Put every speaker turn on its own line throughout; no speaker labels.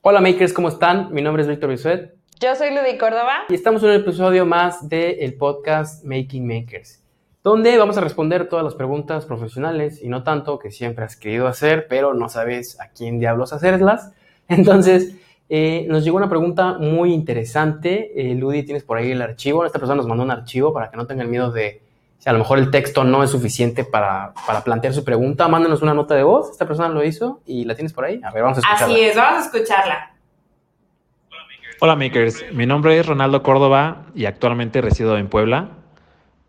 Hola makers, ¿cómo están? Mi nombre es Víctor Bisuet.
Yo soy Ludy Córdoba.
Y estamos en un episodio más del podcast Making Makers, donde vamos a responder todas las preguntas profesionales y no tanto que siempre has querido hacer, pero no sabes a quién diablos hacerlas. Entonces, eh, nos llegó una pregunta muy interesante. Eh, Ludy, tienes por ahí el archivo. Esta persona nos mandó un archivo para que no tengan miedo de si a lo mejor el texto no es suficiente para, para, plantear su pregunta, mándanos una nota de voz. Esta persona lo hizo y la tienes por ahí. A ver, vamos a escucharla.
Así es, vamos a escucharla.
Hola Makers, mi nombre es Ronaldo Córdoba y actualmente resido en Puebla.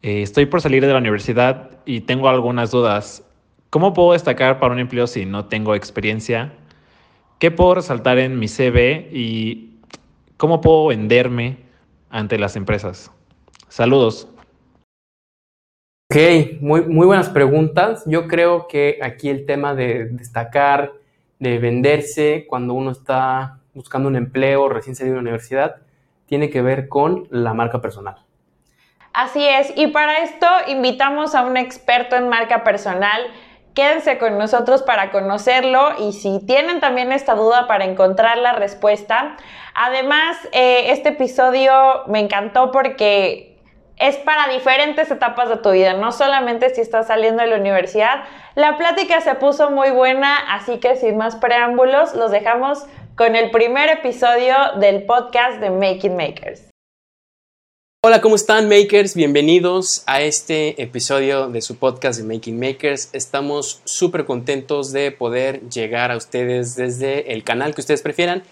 Eh, estoy por salir de la universidad y tengo algunas dudas. ¿Cómo puedo destacar para un empleo si no tengo experiencia? ¿Qué puedo resaltar en mi CV y cómo puedo venderme ante las empresas? Saludos.
Ok, muy, muy buenas preguntas. Yo creo que aquí el tema de destacar, de venderse cuando uno está buscando un empleo recién salido de la universidad, tiene que ver con la marca personal.
Así es, y para esto invitamos a un experto en marca personal. Quédense con nosotros para conocerlo y si tienen también esta duda para encontrar la respuesta. Además, eh, este episodio me encantó porque es para diferentes etapas de tu vida, no solamente si estás saliendo de la universidad. La plática se puso muy buena, así que sin más preámbulos, los dejamos con el primer episodio del podcast de Making Makers.
Hola, ¿cómo están makers? Bienvenidos a este episodio de su podcast de Making Makers. Estamos súper contentos de poder llegar a ustedes desde el canal que ustedes prefieran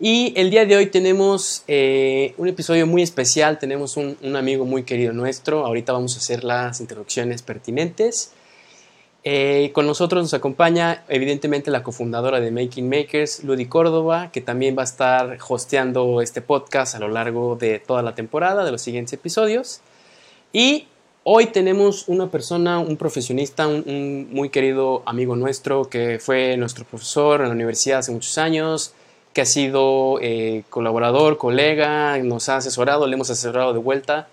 y el día de hoy tenemos eh, un episodio muy especial, tenemos un, amigo muy querido nuestro, ahorita vamos a hacer las introducciones pertinentes. Eh, con nosotros nos acompaña evidentemente la cofundadora de Making Makers, Ludy Córdoba, que también va a estar hosteando este podcast a lo largo de toda la temporada, de los siguientes episodios. Y hoy tenemos una persona, un profesionista, un muy querido amigo nuestro, que fue nuestro profesor en la universidad hace muchos años, que ha sido eh, colaborador, colega, nos ha asesorado, le hemos asesorado de vuelta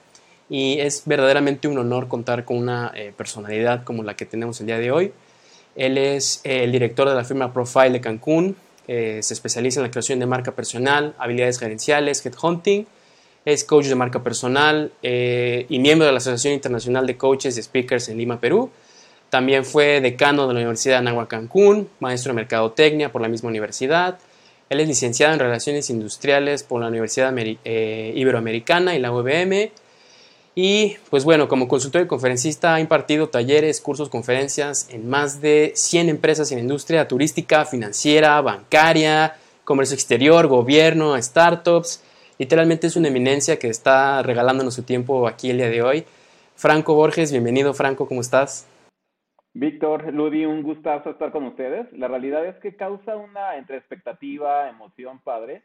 y es verdaderamente un honor contar con una eh, personalidad como la que tenemos el día de hoy. Él es eh, el director de la firma Profile de Cancún, se especializa en la creación de marca personal, habilidades gerenciales, headhunting, es coach de marca personal y miembro de la Asociación Internacional de Coaches y Speakers en Lima, Perú. También fue decano de la Universidad de Anáhuac Cancún, maestro de mercadotecnia por la misma universidad, él es licenciado en Relaciones Industriales por la Universidad eh, Iberoamericana y la UVM. Y pues bueno, como consultor y conferencista ha impartido talleres, cursos, conferencias en más de 100 empresas en industria turística, financiera, bancaria, comercio exterior, gobierno, startups. Literalmente es una eminencia que está regalándonos su tiempo aquí el día de hoy. Franco Borges, bienvenido Franco, ¿cómo estás?
Víctor, Ludi, un gustazo estar con ustedes. La realidad es que causa una entre expectativa, emoción, padre,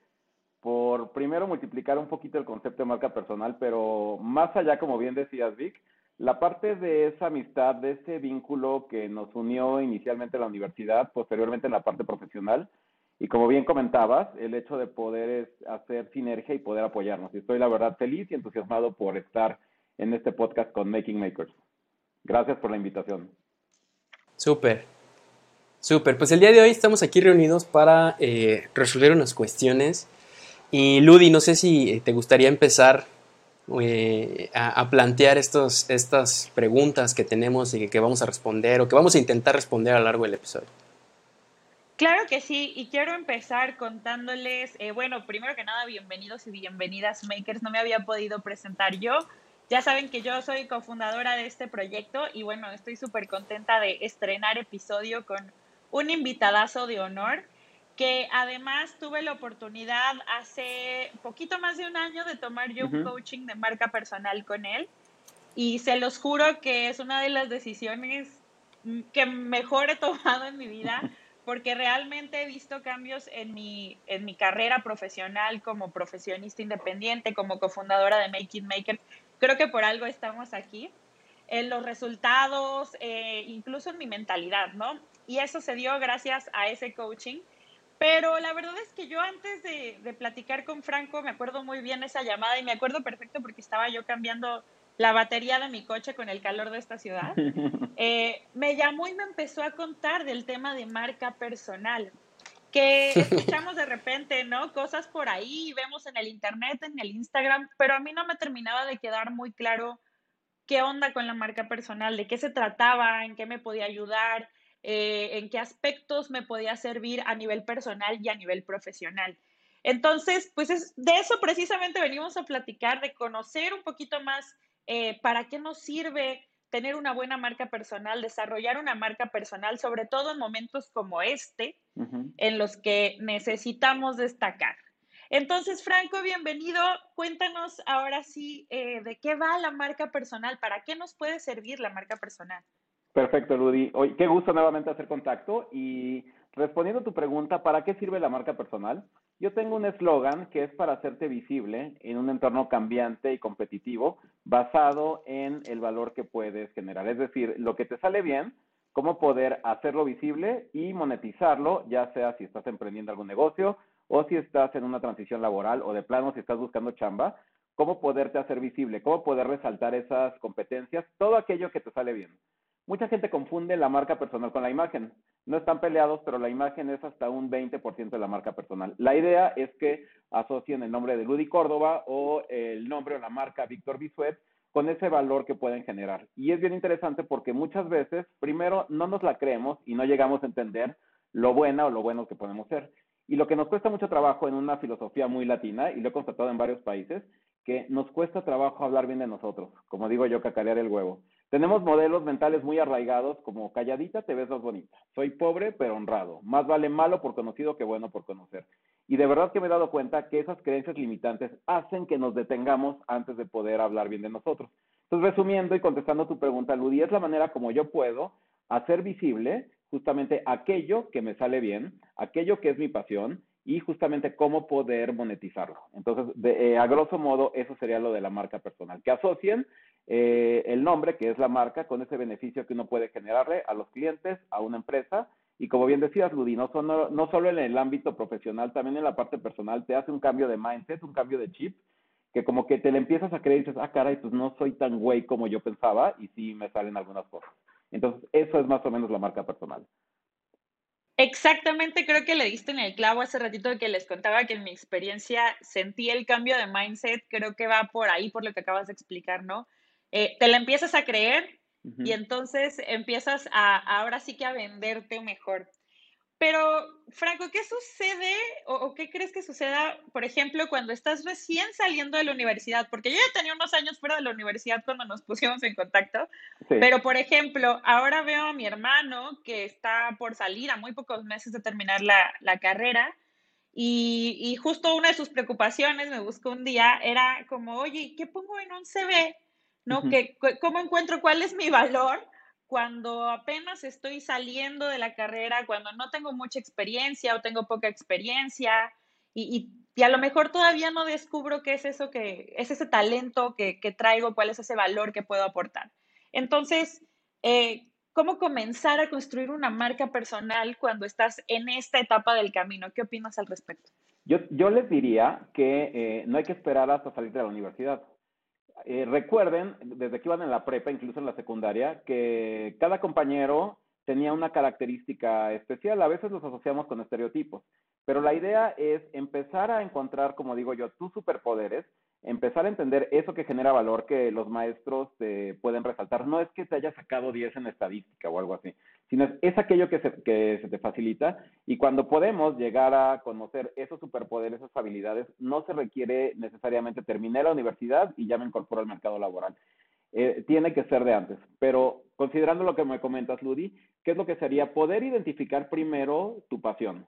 por primero multiplicar un poquito el concepto de marca personal, pero más allá, como bien decías, Vic, la parte de esa amistad, de ese vínculo que nos unió inicialmente en la universidad, posteriormente en la parte profesional, y como bien comentabas, el hecho de poder hacer sinergia y poder apoyarnos. Y estoy la verdad feliz y entusiasmado por estar en este podcast con Making Makers. Gracias por la invitación.
Súper. Súper. Pues el día de hoy estamos aquí reunidos para eh, resolver unas cuestiones. Y Ludi, no sé si eh, te gustaría empezar eh, a, plantear estos, estas preguntas que tenemos y que, vamos a responder o que vamos a intentar responder a lo largo del episodio.
Claro que sí, y quiero empezar contándoles, bueno, primero que nada, bienvenidos y bienvenidas, Makers. No me había podido presentar yo. Ya saben que yo soy cofundadora de este proyecto y bueno, estoy súper contenta de estrenar episodio con un invitadazo de honor que además tuve la oportunidad hace poquito más de un año de tomar yo un coaching de marca personal con él y se los juro que es una de las decisiones que mejor he tomado en mi vida porque realmente he visto cambios en mi, en mi carrera profesional como profesionista independiente, como cofundadora de Making Maker creo que por algo estamos aquí, en los resultados, eh, incluso en mi mentalidad, ¿no? Y eso se dio gracias a ese coaching. Pero la verdad es que yo antes de, de, platicar con Franco, me acuerdo muy bien esa llamada y me acuerdo perfecto porque estaba yo cambiando la batería de mi coche con el calor de esta ciudad. Eh, me llamó y me empezó a contar del tema de marca personal que escuchamos de repente, ¿no? Cosas por ahí, vemos en el internet, en el Instagram, pero a mí no me terminaba de quedar muy claro qué onda con la marca personal, de qué se trataba, en qué me podía ayudar, eh, en qué aspectos me podía servir a nivel personal y a nivel profesional. Entonces, pues es, de eso precisamente venimos a platicar, de conocer un poquito más eh, para qué nos sirve tener una buena marca personal, desarrollar una marca personal, sobre todo en momentos como este, en los que necesitamos destacar. Entonces, Franco, bienvenido. Cuéntanos ahora sí eh, de qué va la marca personal, para qué nos puede servir la marca personal.
Perfecto, Rudy. Hoy, qué gusto nuevamente hacer contacto y respondiendo a tu pregunta, ¿para qué sirve la marca personal? Yo tengo un eslogan que es para hacerte visible en un entorno cambiante y competitivo basado en el valor que puedes generar. Es decir, lo que te sale bien, cómo poder hacerlo visible y monetizarlo, ya sea si estás emprendiendo algún negocio o si estás en una transición laboral o de plano si estás buscando chamba, cómo poderte hacer visible, cómo poder resaltar esas competencias, todo aquello que te sale bien. Mucha gente confunde la marca personal con la imagen. No están peleados, pero la imagen es hasta un 20% de la marca personal. La idea es que asocien el nombre de Ludy Córdoba o el nombre o la marca Víctor Bisuet con ese valor que pueden generar. Y es bien interesante porque muchas veces, primero, no nos la creemos y no llegamos a entender lo buena o lo bueno que podemos ser. Y lo que nos cuesta mucho trabajo en una filosofía muy latina, y lo he constatado en varios países, que nos cuesta trabajo hablar bien de nosotros, como digo yo, cacarear el huevo. Tenemos modelos mentales muy arraigados como calladita te ves más bonita. Soy pobre pero honrado. Más vale malo por conocido que bueno por conocer. Y de verdad que me he dado cuenta que esas creencias limitantes hacen que nos detengamos antes de poder hablar bien de nosotros. Entonces, resumiendo y contestando tu pregunta, Ludi, es la manera como yo puedo hacer visible justamente aquello que me sale bien, aquello que es mi pasión y justamente cómo poder monetizarlo. Entonces, eh, a grosso modo, eso sería lo de la marca personal, que asocien eh, el nombre, que es la marca, con ese beneficio que uno puede generarle a los clientes, a una empresa. Y como bien decías, Ludi, no, no solo en el ámbito profesional, también en la parte personal, te hace un cambio de mindset, un cambio de chip, que como que te le empiezas a creer y dices, ah, caray, pues no soy tan güey como yo pensaba y sí me salen algunas cosas. Entonces, eso es más o menos la marca personal.
Exactamente, creo que le diste en el clavo hace ratito que les contaba que en mi experiencia sentí el cambio de mindset, creo que va por ahí, por lo que acabas de explicar, ¿no? Eh, te la empiezas a creer y entonces empiezas a ahora sí que a venderte mejor. Pero, Franco, ¿qué sucede o, qué crees que suceda, por ejemplo, cuando estás recién saliendo de la universidad? Porque yo ya tenía unos años fuera de la universidad cuando nos pusimos en contacto, pero, por ejemplo, ahora veo a mi hermano que está por salir a muy pocos meses de terminar la, la carrera y, y, justo una de sus preocupaciones, me buscó un día, era como, oye, ¿qué pongo en un CV? ¿No? que, ¿Cómo encuentro cuál es mi valor cuando apenas estoy saliendo de la carrera, cuando no tengo mucha experiencia o tengo poca experiencia y, y, a lo mejor todavía no descubro qué es eso que es ese talento que, que traigo, cuál es ese valor que puedo aportar? Entonces, eh, ¿cómo comenzar a construir una marca personal cuando estás en esta etapa del camino? ¿Qué opinas al respecto?
Yo, yo les diría que eh, no hay que esperar hasta salir de la universidad eh, recuerden, desde que iban en la prepa, incluso en la secundaria, que cada compañero tenía una característica especial. A veces los asociamos con estereotipos, pero la idea es empezar a encontrar, como digo yo, tus superpoderes, empezar a entender eso que genera valor que los maestros te pueden resaltar. No es que te haya sacado 10 en estadística o algo así, sino es, aquello que se, que se te facilita y cuando podemos llegar a conocer esos superpoderes, esas habilidades, no se requiere necesariamente terminar la universidad y ya me incorporo al mercado laboral. Eh, tiene que ser de antes, pero considerando lo que me comentas, Ludi, ¿qué es lo que sería? Poder identificar primero tu pasión,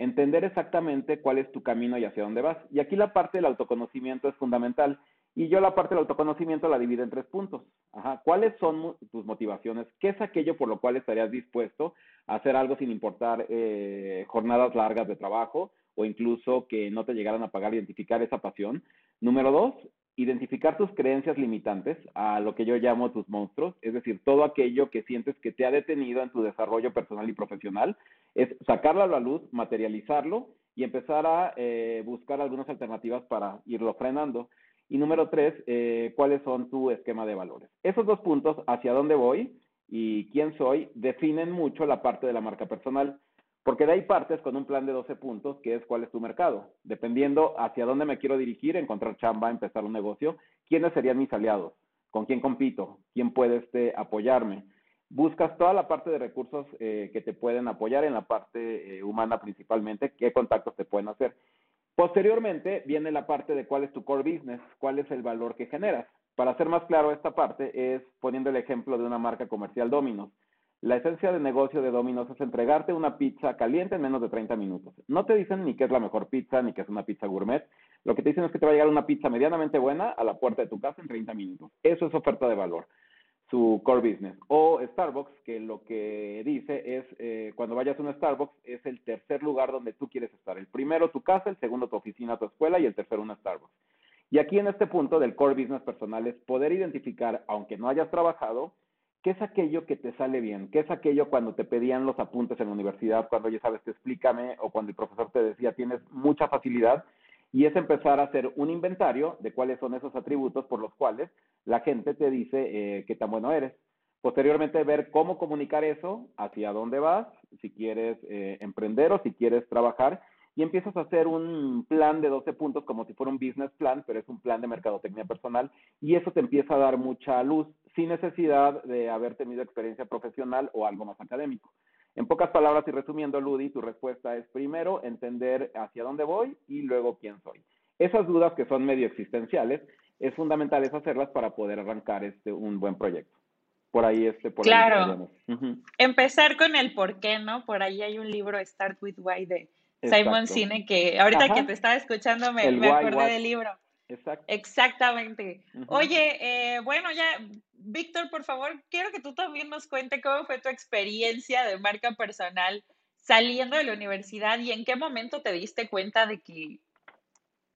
entender exactamente cuál es tu camino y hacia dónde vas. Y aquí la parte del autoconocimiento es fundamental. Y yo la parte del autoconocimiento la divido en tres puntos. Ajá. ¿Cuáles son tus motivaciones? ¿Qué es aquello por lo cual estarías dispuesto a hacer algo sin importar eh, jornadas largas de trabajo o incluso que no te llegaran a pagar, identificar esa pasión? Número dos, identificar tus creencias limitantes, a lo que yo llamo tus monstruos, es decir, todo aquello que sientes que te ha detenido en tu desarrollo personal y profesional, es sacarlo a la luz, materializarlo y empezar a eh, buscar algunas alternativas para irlo frenando. Y número tres, eh, cuáles son tu esquema de valores. Esos dos puntos, hacia dónde voy y quién soy, definen mucho la parte de la marca personal. Porque de ahí partes con un plan de 12 puntos, que es cuál es tu mercado. Dependiendo hacia dónde me quiero dirigir, encontrar chamba, empezar un negocio, quiénes serían mis aliados, con quién compito, quién puede este, apoyarme. Buscas toda la parte de recursos eh, que te pueden apoyar en la parte eh, humana principalmente, qué contactos te pueden hacer. Posteriormente viene la parte de cuál es tu core business, cuál es el valor que generas. Para hacer más claro esta parte es poniendo el ejemplo de una marca comercial Domino's. La esencia de negocio de Domino's es entregarte una pizza caliente en menos de 30 minutos. No te dicen ni qué es la mejor pizza, ni qué es una pizza gourmet. Lo que te dicen es que te va a llegar una pizza medianamente buena a la puerta de tu casa en 30 minutos. Eso es oferta de valor, su core business. O Starbucks, que lo que dice es, eh, cuando vayas a un Starbucks, es el tercer lugar donde tú quieres estar. El primero tu casa, el segundo tu oficina, tu escuela y el tercero una Starbucks. Y aquí en este punto del core business personal es poder identificar, aunque no hayas trabajado, ¿Qué es aquello que te sale bien? ¿Qué es aquello cuando te pedían los apuntes en la universidad, cuando ya sabes, te explícame, o cuando el profesor te decía, tienes mucha facilidad? Y es empezar a hacer un inventario de cuáles son esos atributos por los cuales la gente te dice eh, qué tan bueno eres. Posteriormente, ver cómo comunicar eso, hacia dónde vas, si quieres eh, emprender o si quieres trabajar, y empiezas a hacer un plan de 12 puntos como si fuera un business plan, pero es un plan de mercadotecnia personal, y eso te empieza a dar mucha luz sin necesidad de haber tenido experiencia profesional o algo más académico. En pocas palabras y resumiendo, Ludi, tu respuesta es primero entender hacia dónde voy y luego quién soy. Esas dudas que son medio existenciales, es fundamental hacerlas para poder arrancar este un buen proyecto. Por ahí este por
Claro. Empezar con el por qué, ¿no? Por ahí hay un libro Start with Why de Simon Sinek que ahorita que te estaba escuchando me, me acordé del libro. Exactamente. Oye, eh, bueno, ya, Víctor, por favor, quiero que tú también nos cuente cómo fue tu experiencia de marca personal saliendo de la universidad y en qué momento te diste cuenta de que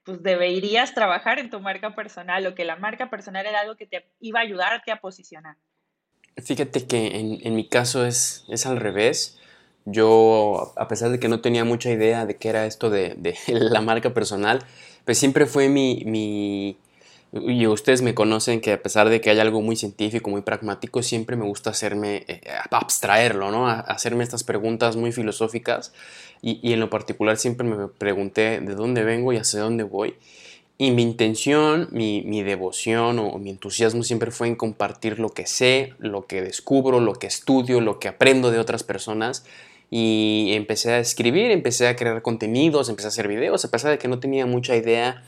pues deberías trabajar en tu marca personal o que la marca personal era algo que te iba a ayudarte a posicionar.
Fíjate que en, en mi caso es, es al revés. Yo, a pesar de que no tenía mucha idea de qué era esto de, de la marca personal, pues siempre fue mi, mi, y ustedes me conocen que a pesar de que hay algo muy científico, muy pragmático, siempre me gusta hacerme, eh, abstraerlo, ¿no? hacerme estas preguntas muy filosóficas y, y, en lo particular siempre me pregunté de dónde vengo y hacia dónde voy. Y mi intención, mi, mi devoción o, o mi entusiasmo siempre fue en compartir lo que sé, lo que descubro, lo que estudio, lo que aprendo de otras personas y empecé a escribir, empecé a crear contenidos, empecé a hacer videos, a pesar de que no tenía mucha idea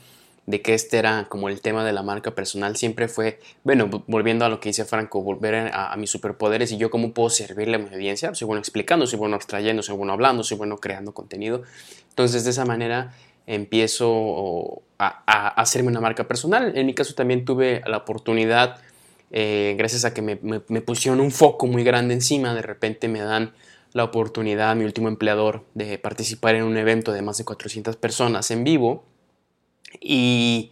de que este era como el tema de la marca personal, siempre fue, bueno, volviendo a lo que dice Franco, volver a, mis superpoderes y yo cómo puedo servirle a mi audiencia, soy bueno explicando, soy bueno abstrayendo, soy bueno hablando, soy bueno creando contenido. Entonces de esa manera empiezo a, hacerme una marca personal. En mi caso también tuve la oportunidad, eh, gracias a que me, me pusieron un foco muy grande encima, de repente me dan la oportunidad, mi último empleador, de participar en un evento de más de 400 personas en vivo y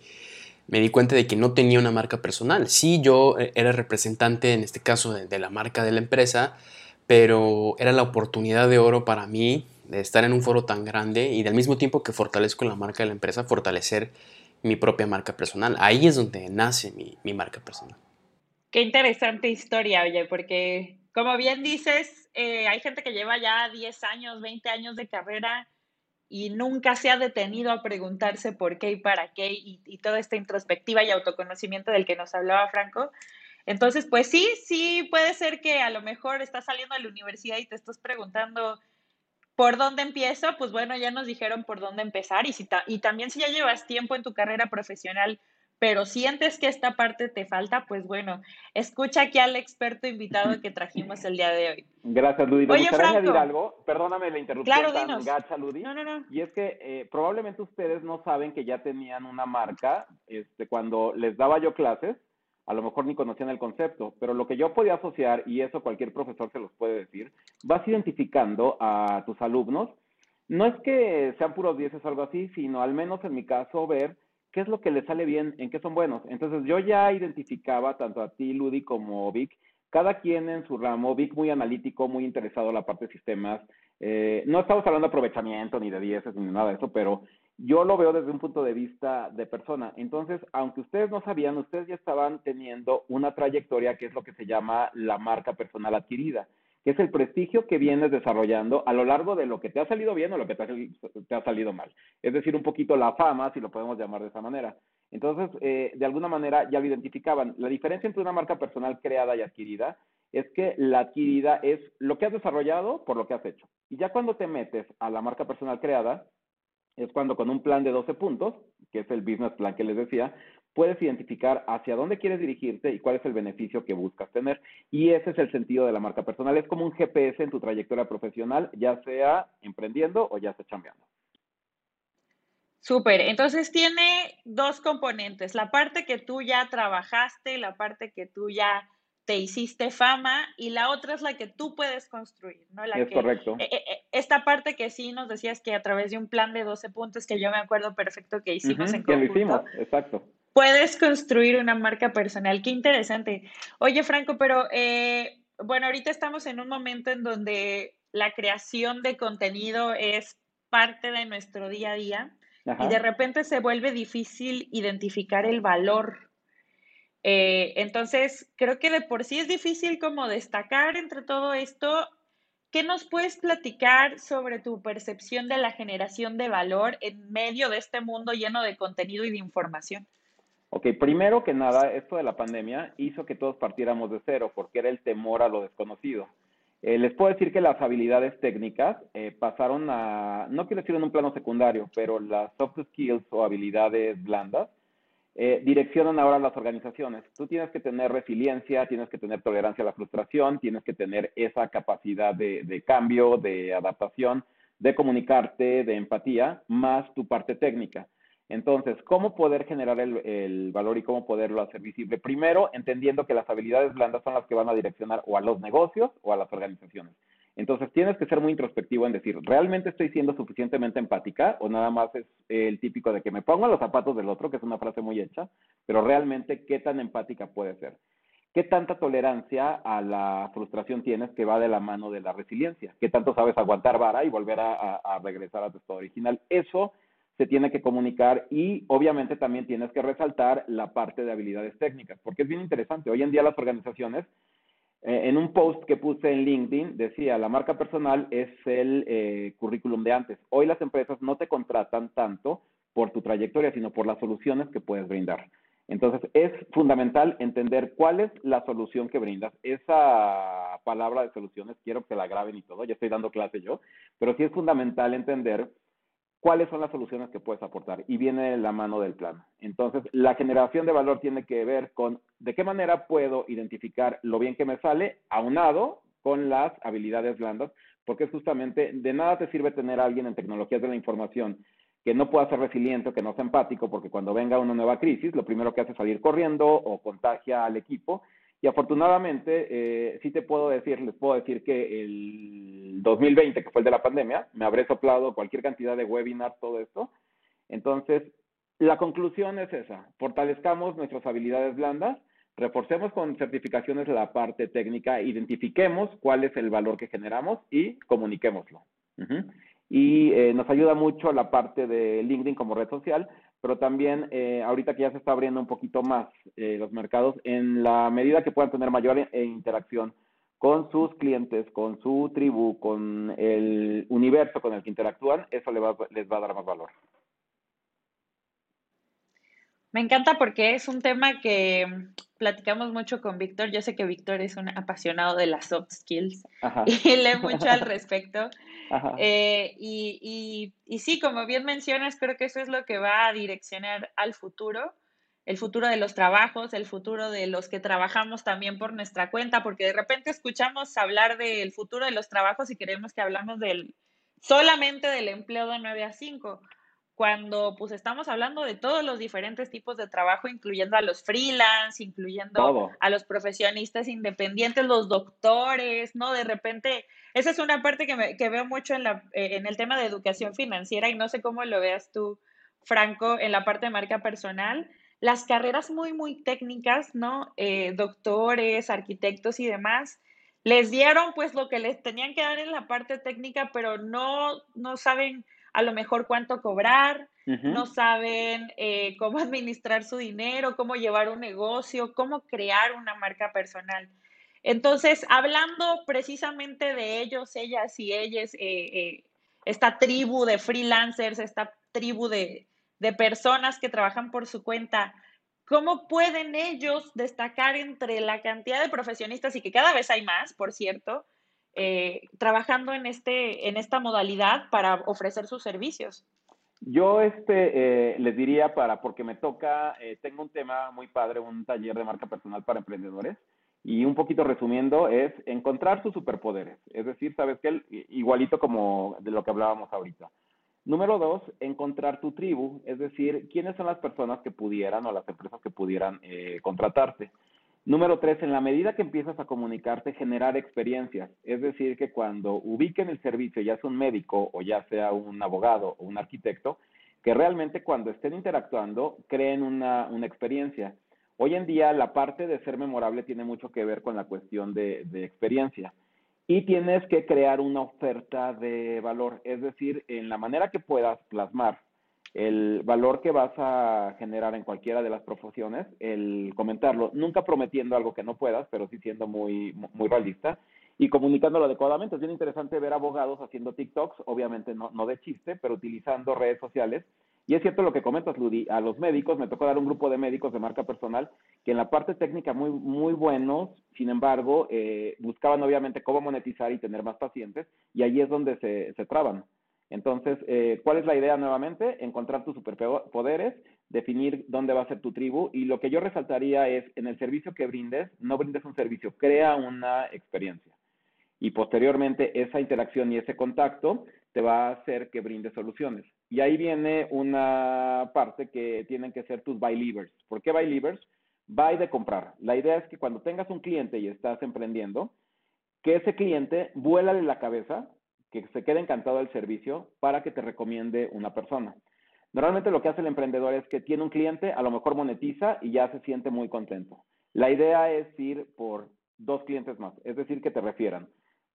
me di cuenta de que no tenía una marca personal. Sí, yo eh, era representante, en este caso, de, la marca de la empresa, pero era la oportunidad de oro para mí de estar en un foro tan grande y al mismo tiempo que fortalezco la marca de la empresa, fortalecer mi propia marca personal. Ahí es donde nace mi, mi marca personal.
Qué interesante historia, oye, porque como bien dices, eh, hay gente que lleva ya 10 años, 20 años de carrera y nunca se ha detenido a preguntarse por qué y para qué y, toda esta introspectiva y autoconocimiento del que nos hablaba Franco. Entonces, pues sí, sí puede ser que a lo mejor estás saliendo de la universidad y te estás preguntando por dónde empiezo, pues bueno, ya nos dijeron por dónde empezar y, si y también si ya llevas tiempo en tu carrera profesional pero sientes que esta parte te falta, pues bueno, escucha aquí al experto invitado que trajimos el día de hoy.
Gracias, Ludi. Me gustaría añadir algo. Perdóname la interrupción
claro,
tan gacha, Ludi.
No, no, no.
Y es que eh, probablemente ustedes no saben que ya tenían una marca. Este, cuando les daba yo clases, a lo mejor ni conocían el concepto, pero lo que yo podía asociar, y eso cualquier profesor se los puede decir, vas identificando a tus alumnos. No es que sean puros dieces o algo así, sino al menos en mi caso ver qué es lo que les sale bien, en qué son buenos. Entonces yo ya identificaba tanto a ti, Ludi, como Vic, cada quien en su ramo, Vic muy analítico, muy interesado en la parte de sistemas. Eh, no estamos hablando de aprovechamiento ni de dieces ni nada de eso, pero yo lo veo desde un punto de vista de persona. Entonces, aunque ustedes no sabían, ustedes ya estaban teniendo una trayectoria que es lo que se llama la marca personal adquirida que es el prestigio que vienes desarrollando a lo largo de lo que te ha salido bien o lo que te ha, salido mal. Es decir, un poquito la fama, si lo podemos llamar de esa manera. Entonces, eh, de alguna manera ya lo identificaban. La diferencia entre una marca personal creada y adquirida es que la adquirida es lo que has desarrollado por lo que has hecho. Y ya cuando te metes a la marca personal creada, es cuando con un plan de 12 puntos, que es el business plan que les decía, puedes identificar hacia dónde quieres dirigirte y cuál es el beneficio que buscas tener. Y ese es el sentido de la marca personal. Es como un GPS en tu trayectoria profesional, ya sea emprendiendo o ya sea chambeando.
Súper, entonces tiene dos componentes, la parte que tú ya trabajaste, la parte que tú ya te hiciste fama y la otra es la que tú puedes construir, ¿no? La
es correcto.
Eh, eh, eh, esta parte que sí nos decías que a través de un plan de 12 puntos que yo me acuerdo perfecto que hicimos en conjunto.
Que lo hicimos, exacto.
Puedes construir una marca personal. Qué interesante. Oye, Franco, pero bueno, ahorita estamos en un momento en donde la creación de contenido es parte de nuestro día a día y de repente se vuelve difícil identificar el valor eh, entonces, creo que de por sí es difícil como destacar entre todo esto. ¿Qué nos puedes platicar sobre tu percepción de la generación de valor en medio de este mundo lleno de contenido y de información?
Ok, primero que nada, esto de la pandemia hizo que todos partiéramos de cero porque era el temor a lo desconocido. Eh, les puedo decir que las habilidades técnicas eh, pasaron a, no quiero decir en un plano secundario, pero las soft skills o habilidades blandas eh, direccionan ahora las organizaciones. Tú tienes que tener resiliencia, tienes que tener tolerancia a la frustración, tienes que tener esa capacidad de, cambio, de adaptación, de comunicarte, de empatía, más tu parte técnica. Entonces, ¿cómo poder generar el, valor y cómo poderlo hacer visible? Primero, entendiendo que las habilidades blandas son las que van a direccionar o a los negocios o a las organizaciones. Entonces tienes que ser muy introspectivo en decir, ¿realmente estoy siendo suficientemente empática o nada más es el típico de que me pongo los zapatos del otro, que es una frase muy hecha, pero realmente qué tan empática puede ser? ¿Qué tanta tolerancia a la frustración tienes que va de la mano de la resiliencia? ¿Qué tanto sabes aguantar vara y volver a, a regresar a tu estado original? Eso se tiene que comunicar y obviamente también tienes que resaltar la parte de habilidades técnicas, porque es bien interesante. Hoy en día las organizaciones eh, en un post que puse en LinkedIn decía, la marca personal es el eh, currículum de antes. Hoy las empresas no te contratan tanto por tu trayectoria, sino por las soluciones que puedes brindar. Entonces, es fundamental entender cuál es la solución que brindas. Esa palabra de soluciones, quiero que la graben y todo, ya estoy dando clase yo, pero sí es fundamental entender cuáles son las soluciones que puedes aportar y viene la mano del plan. Entonces, la generación de valor tiene que ver con de qué manera puedo identificar lo bien que me sale aunado con las habilidades blandas, porque justamente de nada te sirve tener a alguien en tecnologías de la información que no pueda ser resiliente o que no sea empático, porque cuando venga una nueva crisis, lo primero que hace es salir corriendo o contagia al equipo y afortunadamente, eh, sí te puedo decir, les puedo decir que el 2020, que fue el de la pandemia, me habré soplado cualquier cantidad de webinars, todo esto. Entonces, la conclusión es esa, fortalezcamos nuestras habilidades blandas, reforcemos con certificaciones la parte técnica, identifiquemos cuál es el valor que generamos y comuniquémoslo. Y eh, nos ayuda mucho la parte de LinkedIn como red social, pero también eh, ahorita que ya se está abriendo un poquito más eh, los mercados, en la medida que puedan tener mayor eh, interacción con sus clientes, con su tribu, con el universo con el que interactúan, eso va, les va a dar más valor.
Me encanta porque es un tema que platicamos mucho con Víctor. Yo sé que Víctor es un apasionado de las soft skills y lee mucho al respecto. Eh, y, y, sí, como bien mencionas, creo que eso es lo que va a direccionar al futuro, el futuro de los trabajos, el futuro de los que trabajamos también por nuestra cuenta, porque de repente escuchamos hablar del futuro de los trabajos y queremos que hablamos del solamente del empleo de 9 a 5 cuando pues estamos hablando de todos los diferentes tipos de trabajo, incluyendo a los freelance, incluyendo a los profesionistas independientes, los doctores, ¿no? De repente, esa es una parte que, que veo mucho en, la, eh, en el tema de educación financiera y no sé cómo lo veas tú, Franco, en la parte de marca personal. Las carreras muy, muy técnicas, ¿no? Eh, doctores, arquitectos y demás, les dieron pues lo que les tenían que dar en la parte técnica, pero no, no saben a lo mejor cuánto cobrar, no saben eh, cómo administrar su dinero, cómo llevar un negocio, cómo crear una marca personal. Entonces, hablando precisamente de ellos, ellas y ellas, eh, eh, esta tribu de freelancers, esta tribu de, de personas que trabajan por su cuenta, ¿cómo pueden ellos destacar entre la cantidad de profesionistas y que cada vez hay más, por cierto, eh, trabajando en, este, en esta modalidad para ofrecer sus servicios?
Yo este, eh, les diría para, porque me toca, eh, tengo un tema muy padre, un taller de marca personal para emprendedores, y un poquito resumiendo es encontrar sus superpoderes, es decir, sabes que igualito como de lo que hablábamos ahorita. Número dos, encontrar tu tribu, es decir, quiénes son las personas que pudieran o las empresas que pudieran eh, contratarte. Número tres, en la medida que empiezas a comunicarte, generar experiencias. Es decir, que cuando ubiquen el servicio, ya sea un médico o ya sea un abogado o un arquitecto, que realmente cuando estén interactuando, creen una, una experiencia. Hoy en día la parte de ser memorable tiene mucho que ver con la cuestión de, de experiencia y tienes que crear una oferta de valor, es decir, en la manera que puedas plasmar el valor que vas a generar en cualquiera de las profesiones, el comentarlo, nunca prometiendo algo que no puedas, pero sí siendo muy, muy realista y comunicándolo adecuadamente. Es bien interesante ver abogados haciendo TikToks, obviamente no, no de chiste, pero utilizando redes sociales y es cierto lo que comentas, Ludi, a los médicos, me tocó dar un grupo de médicos de marca personal que en la parte técnica muy, muy buenos, sin embargo, eh, buscaban obviamente cómo monetizar y tener más pacientes, y ahí es donde se, se traban. Entonces, eh, ¿cuál es la idea nuevamente? Encontrar tus superpoderes, definir dónde va a ser tu tribu, y lo que yo resaltaría es, en el servicio que brindes, no brindes un servicio, crea una experiencia. Y posteriormente, esa interacción y ese contacto te va a hacer que brindes soluciones. Y ahí viene una parte que tienen que ser tus buy levers. ¿Por qué buy levers? Buy de comprar. La idea es que cuando tengas un cliente y estás emprendiendo, que ese cliente vuélale la cabeza, que se quede encantado del servicio para que te recomiende una persona. Normalmente lo que hace el emprendedor es que tiene un cliente, a lo mejor monetiza y ya se siente muy contento. La idea es ir por dos clientes más, es decir, que te refieran.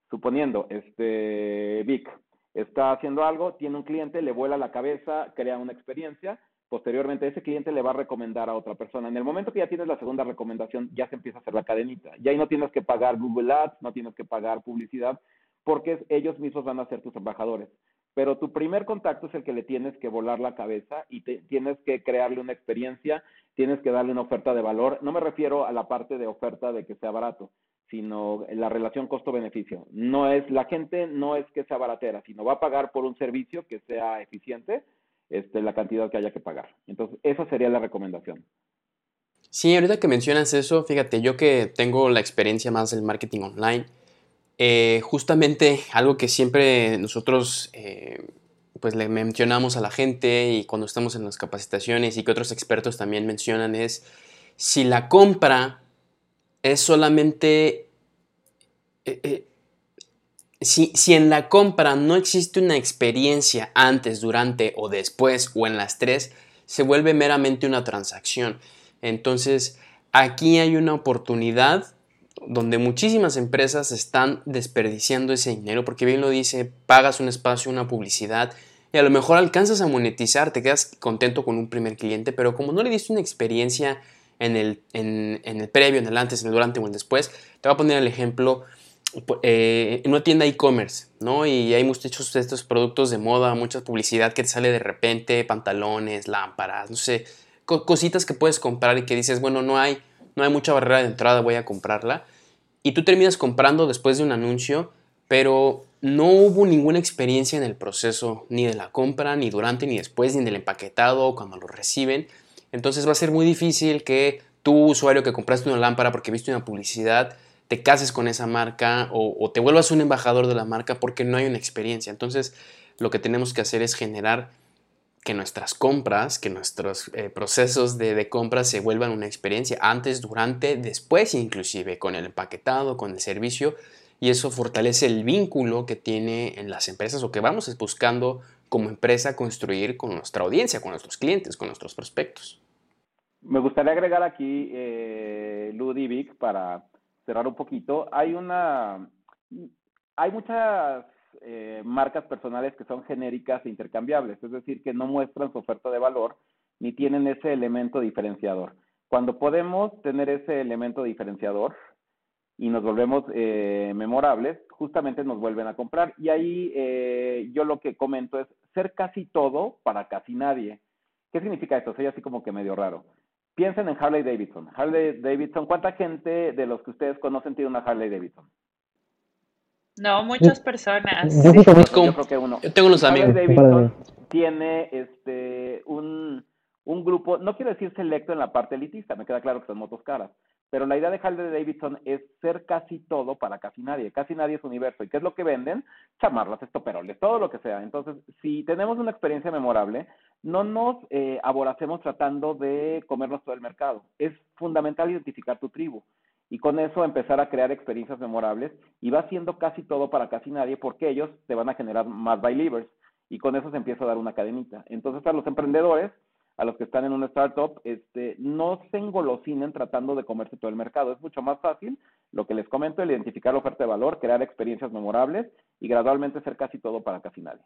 Suponiendo, este, Vic, está haciendo algo, tiene un cliente, le vuela la cabeza, crea una experiencia, posteriormente ese cliente le va a recomendar a otra persona. En el momento que ya tienes la segunda recomendación, ya se empieza a hacer la cadenita. Ya ahí no tienes que pagar Google Ads, no tienes que pagar publicidad, porque ellos mismos van a ser tus embajadores. Pero tu primer contacto es el que le tienes que volar la cabeza y tienes que crearle una experiencia, tienes que darle una oferta de valor. No me refiero a la parte de oferta de que sea barato, sino la relación costo-beneficio. No es, la gente no es que sea baratera, sino va a pagar por un servicio que sea eficiente, este, la cantidad que haya que pagar. Entonces, esa sería la recomendación.
Sí, ahorita que mencionas eso, fíjate, yo que tengo la experiencia más del marketing online, eh, justamente algo que siempre nosotros eh, pues le mencionamos a la gente y cuando estamos en las capacitaciones y que otros expertos también mencionan es si la compra es solamente... Eh, si, si, en la compra no existe una experiencia antes, durante o después o en las tres, se vuelve meramente una transacción. Entonces, aquí hay una oportunidad donde muchísimas empresas están desperdiciando ese dinero, porque bien lo dice, pagas un espacio, una publicidad, y a lo mejor alcanzas a monetizar, te quedas contento con un primer cliente, pero como no le diste una experiencia en el, en, el previo, en el antes, en el durante o en el después. Te voy a poner el ejemplo eh, en una tienda e-commerce, ¿no? Y hay muchos de estos productos de moda, mucha publicidad que te sale de repente, pantalones, lámparas, no sé, cositas que puedes comprar y que dices, bueno, no hay, no hay mucha barrera de entrada, voy a comprarla. Y tú terminas comprando después de un anuncio, pero no hubo ninguna experiencia en el proceso, ni de la compra, ni durante, ni después, ni del empaquetado, cuando lo reciben. Entonces va a ser muy difícil que tú, usuario que compraste una lámpara porque viste una publicidad, te cases con esa marca o, te vuelvas un embajador de la marca porque no hay una experiencia. Entonces lo que tenemos que hacer es generar que nuestras compras, que nuestros eh, procesos de, de compra se vuelvan una experiencia antes, durante, después inclusive con el empaquetado, con el servicio y eso fortalece el vínculo que tiene en las empresas o que vamos buscando como empresa construir con nuestra audiencia, con nuestros clientes, con nuestros prospectos.
Me gustaría agregar aquí, eh, Ludivic, para cerrar un poquito. Hay una, hay muchas eh, marcas personales que son genéricas e intercambiables, es decir, que no muestran su oferta de valor ni tienen ese elemento diferenciador. Cuando podemos tener ese elemento diferenciador, y nos volvemos eh, memorables, justamente nos vuelven a comprar. Y ahí eh, yo lo que comento es ser casi todo para casi nadie. ¿Qué significa esto? Soy así como que medio raro. Piensen en Harley Davidson. Harley Davidson, ¿cuánta gente de los que ustedes conocen tiene una Harley Davidson?
No, muchas personas.
Yo, creo que uno. Yo tengo unos amigos.
Davidson tiene este un, un grupo, no quiero decir selecto en la parte elitista, me queda claro que son motos caras, pero la idea de Harley Davidson es ser casi todo para casi nadie. Casi nadie es universo. ¿Y qué es lo que venden? Chamarras, estoperoles, todo lo que sea. Entonces, si tenemos una experiencia memorable, no nos eh, aboracemos tratando de comernos todo el mercado. Es fundamental identificar tu tribu y con eso empezar a crear experiencias memorables y va siendo casi todo para casi nadie porque ellos te van a generar más believers y con eso se empieza a dar una cadenita. Entonces, a los emprendedores, a los que están en una startup, este, no se engolosinen tratando de comerse todo el mercado. Es mucho más fácil, lo que les comento, el identificar la oferta de valor, crear experiencias memorables y gradualmente ser casi todo para casi nadie.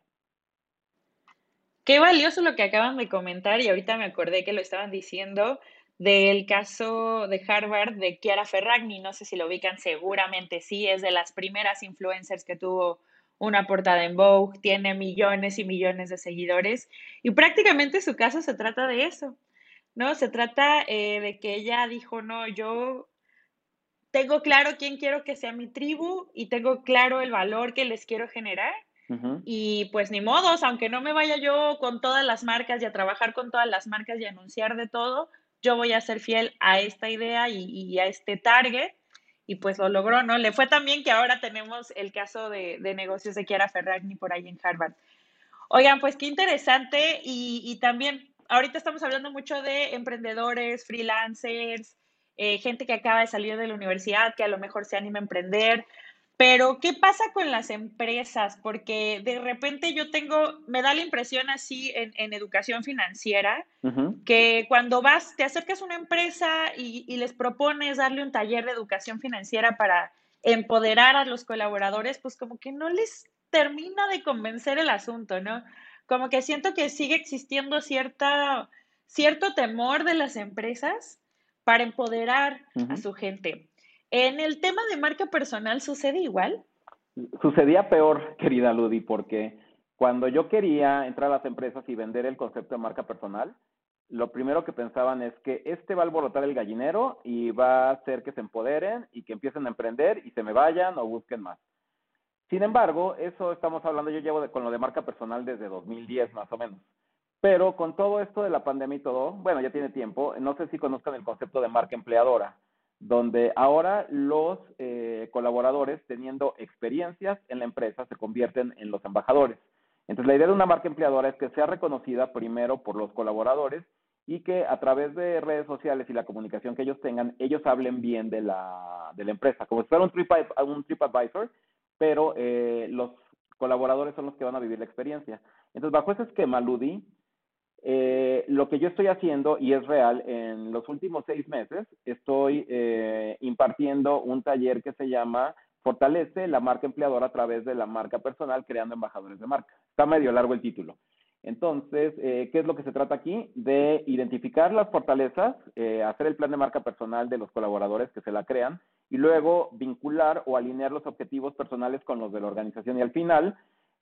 Qué valioso lo que acaban de comentar y ahorita me acordé que lo estaban diciendo del caso de Harvard de Chiara Ferragni, no sé si lo ubican, seguramente sí, es de las primeras influencers que tuvo una portada en Vogue, tiene millones y millones de seguidores y prácticamente su caso se trata de eso, ¿no? Se trata eh, de que ella dijo, no, yo tengo claro quién quiero que sea mi tribu y tengo claro el valor que les quiero generar. Y pues ni modos, aunque no me vaya yo con todas las marcas y a trabajar con todas las marcas y anunciar de todo, yo voy a ser fiel a esta idea y, a este target y pues lo logró, ¿no? Le fue también que ahora tenemos el caso de, negocios de Chiara Ferragni por ahí en Harvard. Oigan, pues qué interesante y, también ahorita estamos hablando mucho de emprendedores, freelancers, eh, gente que acaba de salir de la universidad, que a lo mejor se anima a emprender, pero, ¿qué pasa con las empresas? Porque de repente yo tengo, me da la impresión así en, educación financiera, que cuando vas, te acercas a una empresa y, les propones darle un taller de educación financiera para empoderar a los colaboradores, pues como que no les termina de convencer el asunto, ¿no? Como que siento que sigue existiendo cierta, cierto temor de las empresas para empoderar a su gente. En el tema de marca personal sucede igual.
Sucedía peor, querida Ludi, porque cuando yo quería entrar a las empresas y vender el concepto de marca personal, lo primero que pensaban es que este va a alborotar el gallinero y va a hacer que se empoderen y que empiecen a emprender y se me vayan o busquen más. Sin embargo, eso estamos hablando, yo llevo con lo de marca personal desde 2010 más o menos. Pero con todo esto de la pandemia y todo, bueno, ya tiene tiempo, no sé si conozcan el concepto de marca empleadora donde ahora los eh, colaboradores teniendo experiencias en la empresa se convierten en los embajadores. Entonces, la idea de una marca empleadora es que sea reconocida primero por los colaboradores y que a través de redes sociales y la comunicación que ellos tengan, ellos hablen bien de la, de la empresa, como si fuera un, trip, un TripAdvisor, pero eh, los colaboradores son los que van a vivir la experiencia. Entonces, bajo ese esquema, Ludi, eh, lo que yo estoy haciendo, y es real, en los últimos seis meses estoy eh, impartiendo un taller que se llama Fortalece la marca empleadora a través de la marca personal creando embajadores de marca. Está medio largo el título. Entonces, eh, ¿qué es lo que se trata aquí? De identificar las fortalezas, hacer el plan de marca personal de los colaboradores que se la crean y luego vincular o alinear los objetivos personales con los de la organización y al final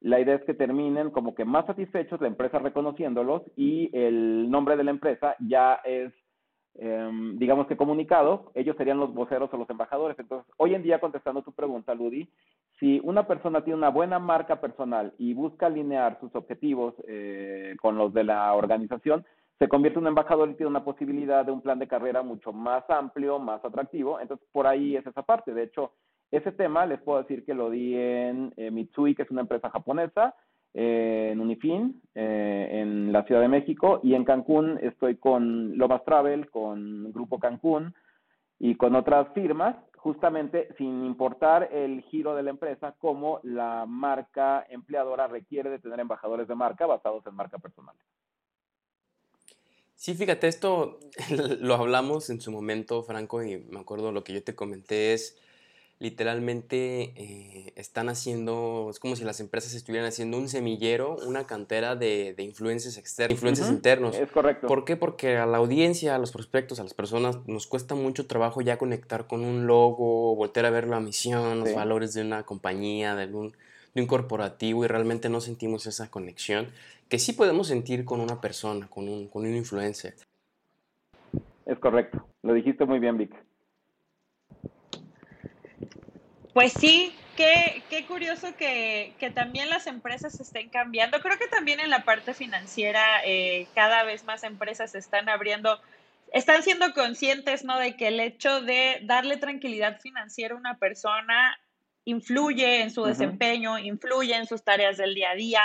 la idea es que terminen como que más satisfechos, la empresa reconociéndolos y el nombre de la empresa ya es, em, digamos que comunicado, ellos serían los voceros o los embajadores. Entonces, hoy en día, contestando tu pregunta, Ludi, si una persona tiene una buena marca personal y busca alinear sus objetivos eh, con los de la organización, se convierte en un embajador y tiene una posibilidad de un plan de carrera mucho más amplio, más atractivo. Entonces, por ahí es esa parte. De hecho, ese tema les puedo decir que lo di en eh, Mitsui, que es una empresa japonesa, eh, en Unifin, eh, en la Ciudad de México, y en Cancún estoy con Lomas Travel, con Grupo Cancún y con otras firmas, justamente sin importar el giro de la empresa, como la marca empleadora requiere de tener embajadores de marca basados en marca personal.
Sí, fíjate, esto lo hablamos en su momento, Franco, y me acuerdo lo que yo te comenté es literalmente eh, están haciendo, es como si las empresas estuvieran haciendo un semillero, una cantera de, de influencers externos, influencers internos.
Es correcto.
¿Por qué? Porque a la audiencia, a los prospectos, a las personas, nos cuesta mucho trabajo ya conectar con un logo, volver a ver la misión, los valores de una compañía, de un, de un corporativo y realmente no sentimos esa conexión que sí podemos sentir con una persona, con un, con un influencer.
Es correcto. Lo dijiste muy bien, Vic.
Pues sí, qué, qué curioso que, que también las empresas estén cambiando. Creo que también en la parte financiera eh, cada vez más empresas están abriendo, están siendo conscientes, ¿no? De que el hecho de darle tranquilidad financiera a una persona influye en su desempeño, influye en sus tareas del día a día.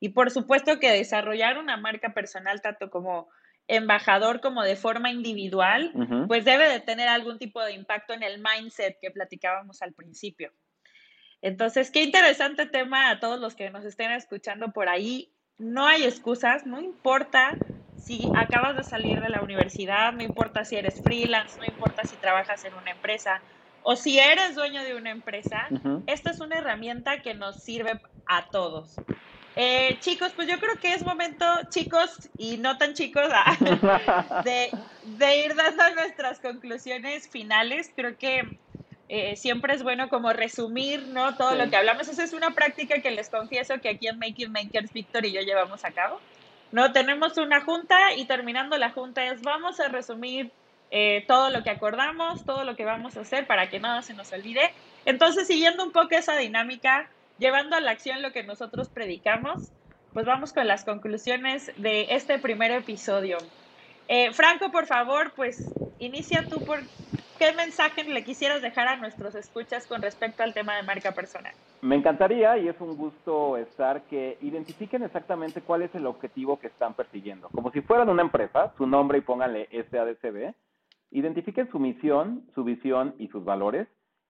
Y por supuesto que desarrollar una marca personal, tanto como embajador como de forma individual, pues debe de tener algún tipo de impacto en el mindset que platicábamos al principio. Entonces, qué interesante tema a todos los que nos estén escuchando por ahí. No hay excusas, no importa si acabas de salir de la universidad, no importa si eres freelance, no importa si trabajas en una empresa o si eres dueño de una empresa, esta es una herramienta que nos sirve a todos. Eh, chicos, pues yo creo que es momento, chicos y no tan chicos, ah, de, de ir dando nuestras conclusiones finales. Creo que eh, siempre es bueno como resumir ¿no? todo
Sí.
lo que hablamos. Esa es una práctica que les confieso que aquí en Making Makers, Víctor y yo llevamos a cabo. No tenemos una junta y terminando la junta es vamos a resumir eh, todo lo que acordamos, todo lo que vamos a hacer para que nada se nos olvide. Entonces, siguiendo un poco esa dinámica, llevando a la acción lo que nosotros predicamos, pues vamos con las conclusiones de este primer episodio. Eh, Franco, por favor, pues inicia tú por qué mensaje le quisieras dejar a nuestros escuchas con respecto al tema de marca personal.
Me encantaría y es un gusto estar que identifiquen exactamente cuál es el objetivo que están persiguiendo. Como si fueran una empresa, su nombre y pónganle SADCB. Identifiquen su misión, su visión y sus valores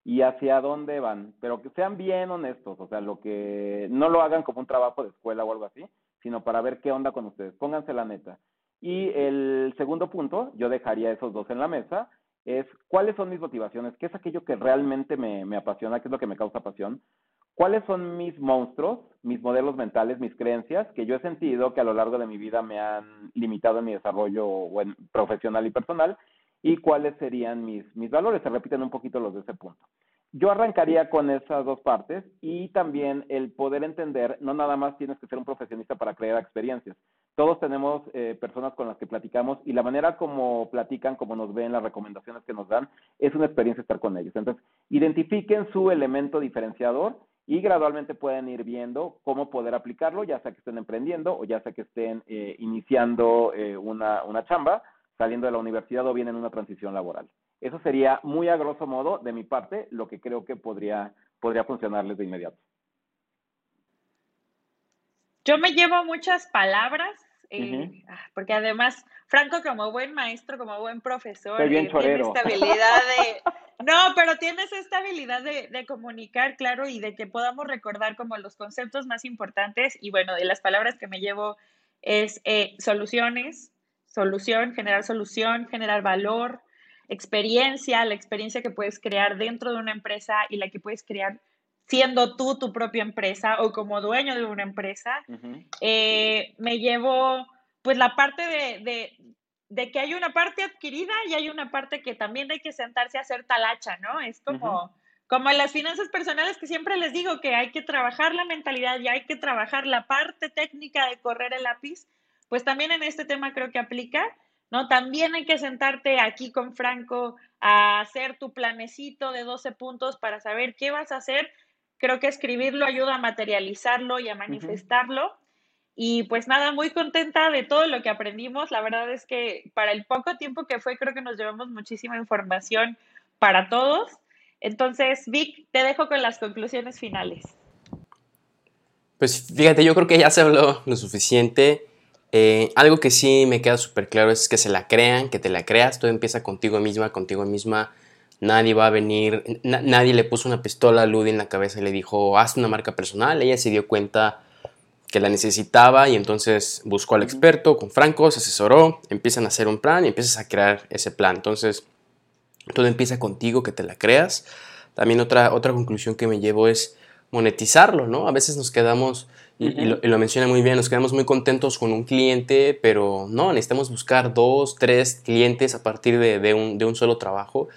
y hacia dónde van, pero que sean bien honestos, o sea, lo que no lo hagan como un trabajo de escuela o algo así, sino para ver qué onda con ustedes. Pónganse la neta. Y el segundo punto, yo dejaría esos dos en la mesa, es cuáles son mis motivaciones, qué es aquello que realmente me, me apasiona, qué es lo que me causa pasión, cuáles son mis monstruos, mis modelos mentales, mis creencias, que yo he sentido que a lo largo de mi vida me han limitado en mi desarrollo o profesional y personal, y cuáles serían mis, mis valores. Se repiten un poquito los de ese punto. Yo arrancaría con esas dos partes y también el poder entender, no nada más tienes que ser un profesionista para crear experiencias. Todos tenemos eh, personas con las que platicamos y la manera como platican, como nos ven, las recomendaciones que nos dan, es una experiencia estar con ellos. Entonces, identifiquen su elemento diferenciador y gradualmente pueden ir viendo cómo poder aplicarlo, ya sea que estén emprendiendo o ya sea que estén eh, iniciando eh, una, una chamba, saliendo de la universidad o bien en una transición laboral. Eso sería muy a grosso modo de mi parte lo que creo que podría, podría funcionarles de inmediato.
Yo me llevo muchas palabras, eh, ah, porque además, Franco como buen maestro, como buen profesor, eh, tiene esta habilidad de... No, pero tienes esta habilidad de, de comunicar, claro, y de que podamos recordar como los conceptos más importantes. Y bueno, de las palabras que me llevo es eh, soluciones, solución, generar solución, generar valor, experiencia, la experiencia que puedes crear dentro de una empresa y la que puedes crear siendo tú tu propia empresa o como dueño de una empresa. Eh, me llevo pues la parte de, de, de que hay una parte adquirida y hay una parte que también hay que sentarse a hacer talacha, ¿no? Es como, como en las finanzas personales que siempre les digo que hay que trabajar la mentalidad y hay que trabajar la parte técnica de correr el lápiz, pues también en este tema creo que aplica, ¿no? También hay que sentarte aquí con Franco a hacer tu planecito de 12 puntos para saber qué vas a hacer. Creo que escribirlo ayuda a materializarlo y a manifestarlo. Y pues nada, muy contenta de todo lo que aprendimos. La verdad es que para el poco tiempo que fue, creo que nos llevamos muchísima información para todos. Entonces, Vic, te dejo con las conclusiones finales.
Pues fíjate, yo creo que ya se habló lo suficiente. Eh, algo que sí me queda súper claro es que se la crean, que te la creas. Todo empieza contigo misma, contigo misma. Nadie va a venir, na- nadie le puso una pistola a Ludi en la cabeza y le dijo, haz una marca personal. Ella se dio cuenta que la necesitaba y entonces buscó al experto con Franco, se asesoró, empiezan a hacer un plan y empiezas a crear ese plan. Entonces, todo empieza contigo, que te la creas. también otra, otra conclusión que me llevo es monetizarlo, ¿no? A veces nos quedamos, y, lo, menciona muy bien, nos quedamos muy contentos con un cliente, pero no, necesitamos buscar dos, tres clientes a partir de, un, de un solo trabajo.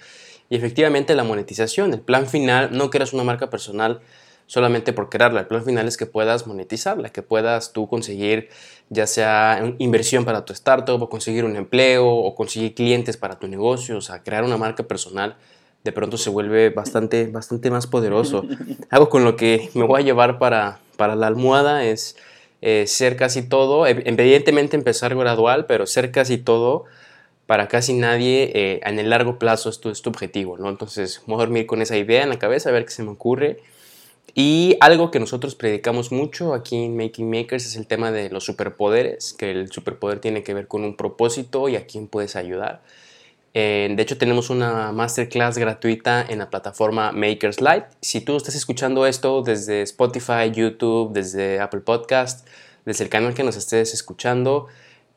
Y efectivamente la monetización, el plan final, no creas una marca personal solamente por crearla. El plan final es que puedas monetizarla, que puedas tú conseguir ya sea inversión para tu startup o conseguir un empleo o conseguir clientes para tu negocio, o sea, crear una marca personal de pronto se vuelve bastante, bastante más poderoso. Algo con lo que me voy a llevar para, para la almohada es eh, ser casi todo, evidentemente empezar gradual, pero ser casi todo para casi nadie eh, en el largo plazo es tu, es tu objetivo, ¿no? Entonces voy a dormir con esa idea en la cabeza, a ver qué se me ocurre y algo que nosotros predicamos mucho aquí en Making Makers es el tema de los superpoderes, que el superpoder tiene que ver con un propósito y a quién puedes ayudar. De hecho, tenemos una masterclass gratuita en la plataforma Makers Lite. Si tú estás escuchando esto desde Spotify, YouTube, desde Apple Podcast, desde el canal que nos estés escuchando,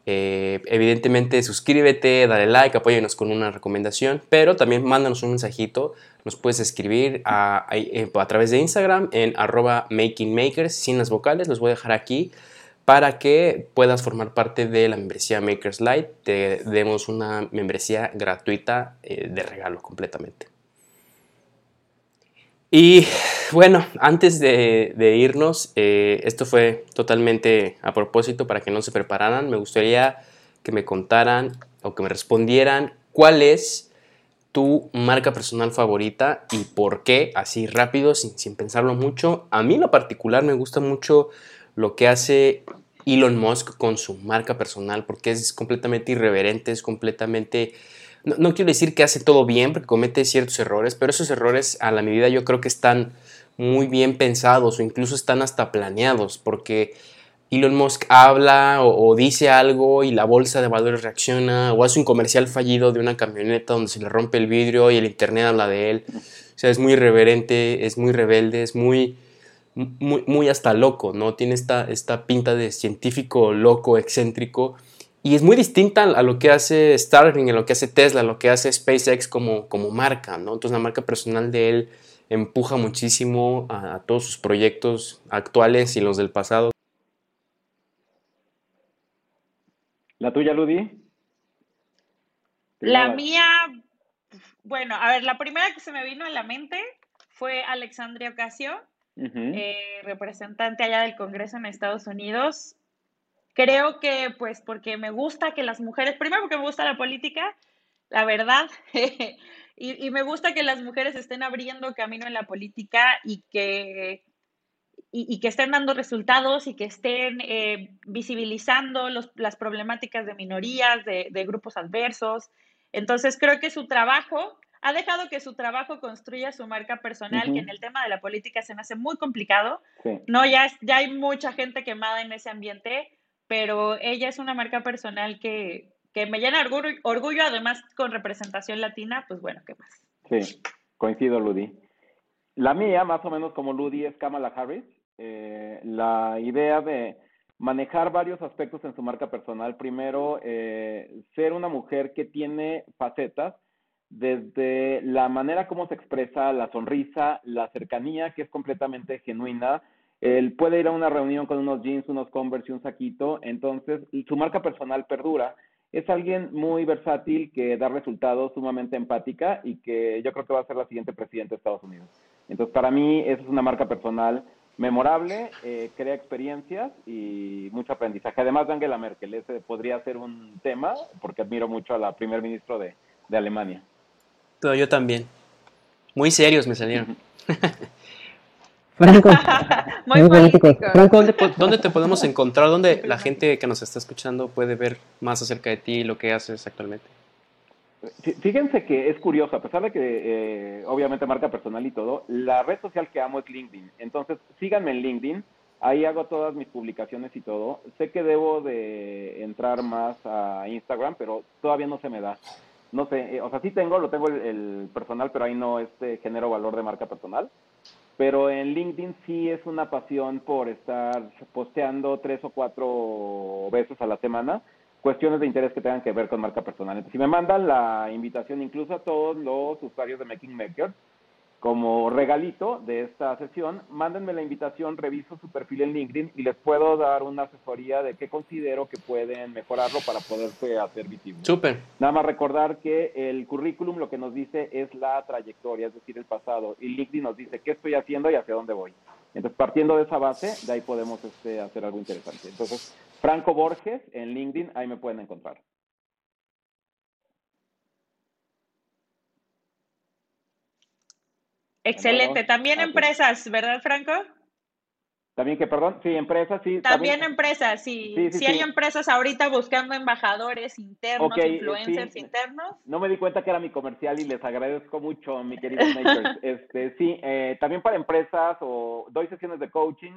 eh, evidentemente suscríbete, dale like, apóyanos con una recomendación, pero también mándanos un mensajito. Nos puedes escribir a, a, través de Instagram en arroba makingmakers sin las vocales. Los voy a dejar aquí para que puedas formar parte de la membresía Makers Lite. Te demos una membresía gratuita eh, de regalo completamente. Y bueno, antes de, irnos, eh, esto fue totalmente a propósito para que no se prepararan. Me gustaría que me contaran o que me respondieran cuál es tu marca personal favorita y por qué, así rápido, sin, sin pensarlo mucho. A mí en lo particular me gusta mucho lo que hace Elon Musk con su marca personal porque es completamente irreverente, es completamente no, quiero decir que hace todo bien, porque comete ciertos errores, pero esos errores a la medida yo creo que están muy bien pensados o incluso están hasta planeados, porque Elon Musk habla o, dice algo y la bolsa de valores reacciona, o hace un comercial fallido de una camioneta donde se le rompe el vidrio y el internet habla de él. O sea, es muy irreverente, es muy rebelde, es muy, muy, muy hasta loco, ¿no? Tiene esta, esta pinta de científico loco, excéntrico y es muy distinta a lo que hace Starlink, a lo que hace Tesla, a lo que hace SpaceX como, como marca, ¿no? Entonces la marca personal de él empuja muchísimo a, todos sus proyectos actuales y los del pasado.
¿La tuya, Ludi?
La mía, bueno, a ver, la primera que se me vino a la mente fue Alexandria Ocasio, eh, representante allá del Congreso en Estados Unidos. Creo que, pues, porque me gusta que las mujeres, primero porque me gusta la política, la verdad, y, me gusta que las mujeres estén abriendo camino en la política y que, y, que estén dando resultados y que estén eh, visibilizando las problemáticas de minorías, de, grupos adversos. Entonces, creo que su trabajo ha dejado que su trabajo construya su marca personal, que en el tema de la política se me hace muy complicado. No, ya, ya hay mucha gente quemada en ese ambiente pero ella es una marca personal que, me llena orgullo, orgullo, además con representación latina, pues bueno, ¿qué más?
Sí, coincido, Ludi. La mía, más o menos como Ludi, es Kamala Harris. Eh, la idea de manejar varios aspectos en su marca personal. Primero, eh, ser una mujer que tiene facetas, desde la manera como se expresa, la sonrisa, la cercanía, que es completamente genuina, él puede ir a una reunión con unos jeans, unos Converse y un saquito, entonces su marca personal perdura. Es alguien muy versátil que da resultados, sumamente empática y que yo creo que va a ser la siguiente presidenta de Estados Unidos. Entonces, para mí, esa es una marca personal memorable, eh, crea experiencias y mucho aprendizaje. Además de Angela Merkel, ese podría ser un tema, porque admiro mucho a la primer ministro de, Alemania.
Pero yo también. Muy serios me salieron.
Franco. Muy
Franco, ¿dónde, te podemos encontrar? ¿Dónde la gente que nos está escuchando puede ver más acerca de ti y lo que haces actualmente?
Fíjense que es curioso, a pesar de que eh, obviamente marca personal y todo, la red social que amo es LinkedIn. Entonces, síganme en LinkedIn, ahí hago todas mis publicaciones y todo. Sé que debo de entrar más a Instagram, pero todavía no se me da. No sé, eh, o sea, sí tengo, lo tengo el, personal, pero ahí no este genero valor de marca personal. Pero en LinkedIn sí es una pasión por estar posteando tres o cuatro veces a la semana cuestiones de interés que tengan que ver con marca personal. Entonces, si me mandan la invitación incluso a todos los usuarios de Making Makers, como regalito de esta sesión, mándenme la invitación, reviso su perfil en LinkedIn y les puedo dar una asesoría de qué considero que pueden mejorarlo para poderse hacer visible.
Súper.
Nada más recordar que el currículum lo que nos dice es la trayectoria, es decir, el pasado, y LinkedIn nos dice qué estoy haciendo y hacia dónde voy. Entonces, partiendo de esa base, de ahí podemos este, hacer algo interesante. Entonces, Franco Borges en LinkedIn, ahí me pueden encontrar.
Excelente. También
Ah,
empresas, ¿verdad, Franco?
También que, perdón, sí, empresas, sí.
También, empresas, sí.
Sí, sí,
sí hay empresas ahorita buscando embajadores internos, influencers internos.
No me di cuenta que era mi comercial y les agradezco mucho, mi querido Makers. Este, sí, eh, también para empresas o doy sesiones de coaching,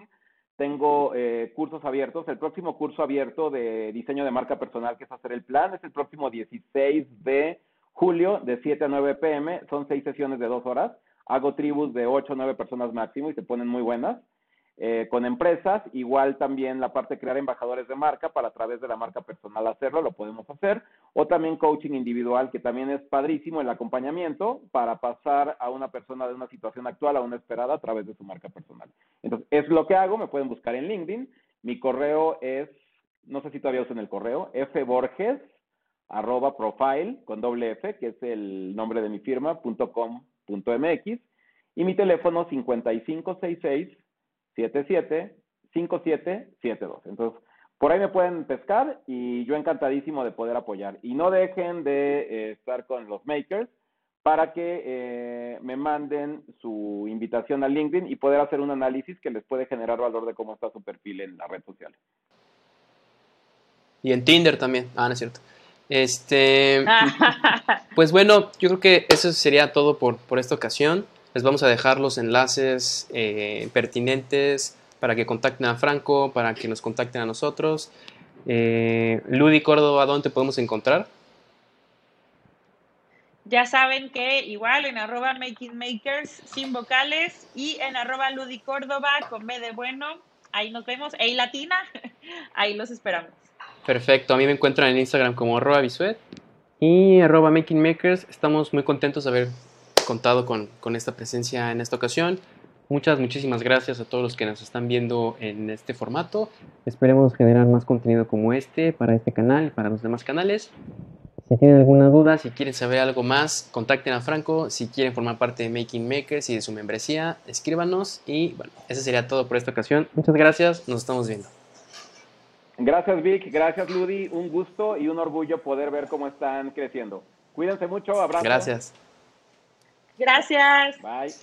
tengo eh, cursos abiertos. El próximo curso abierto de diseño de marca personal, que es hacer el plan, es el próximo 16 de julio, de 7 a 9 pm. Son seis sesiones de dos horas. Hago tribus de 8 o 9 personas máximo y se ponen muy buenas. Eh, con empresas, igual también la parte de crear embajadores de marca para a través de la marca personal hacerlo, lo podemos hacer, o también coaching individual, que también es padrísimo el acompañamiento para pasar a una persona de una situación actual a una esperada a través de su marca personal. Entonces, es lo que hago, me pueden buscar en LinkedIn, mi correo es, no sé si todavía usan el correo, fborges, arroba profile, con doble F, que es el nombre de mi firma, punto com, mx, y mi teléfono 5566 775772. Entonces, por ahí me pueden pescar y yo encantadísimo de poder apoyar. Y no dejen de eh, estar con los makers para que eh, me manden su invitación a LinkedIn y poder hacer un análisis que les puede generar valor de cómo está su perfil en la red social.
Y en Tinder también. Ah, no es cierto. Este, pues bueno, yo creo que eso sería todo por, por esta ocasión. Les vamos a dejar los enlaces eh, pertinentes para que contacten a Franco, para que nos contacten a nosotros. Eh, Ludi Córdoba, ¿dónde te podemos encontrar?
Ya saben que igual en arroba Making Makers sin vocales y en arroba Ludi Córdoba con B de bueno. Ahí nos vemos. Ey Latina, ahí los esperamos.
Perfecto, a mí me encuentran en Instagram como arroba bisuet y arroba making makers. Estamos muy contentos de haber contado con, con, esta presencia en esta ocasión. Muchas, muchísimas gracias a todos los que nos están viendo en este formato. Esperemos generar más contenido como este para este canal y para los demás canales. Si tienen alguna duda, si quieren saber algo más, contacten a Franco. Si quieren formar parte de Making Makers y de su membresía, escríbanos. Y bueno, eso sería todo por esta ocasión. Muchas gracias, nos estamos viendo.
Gracias Vic, gracias Ludi, un gusto y un orgullo poder ver cómo están creciendo. Cuídense mucho, abrazo.
Gracias.
Gracias.
Bye.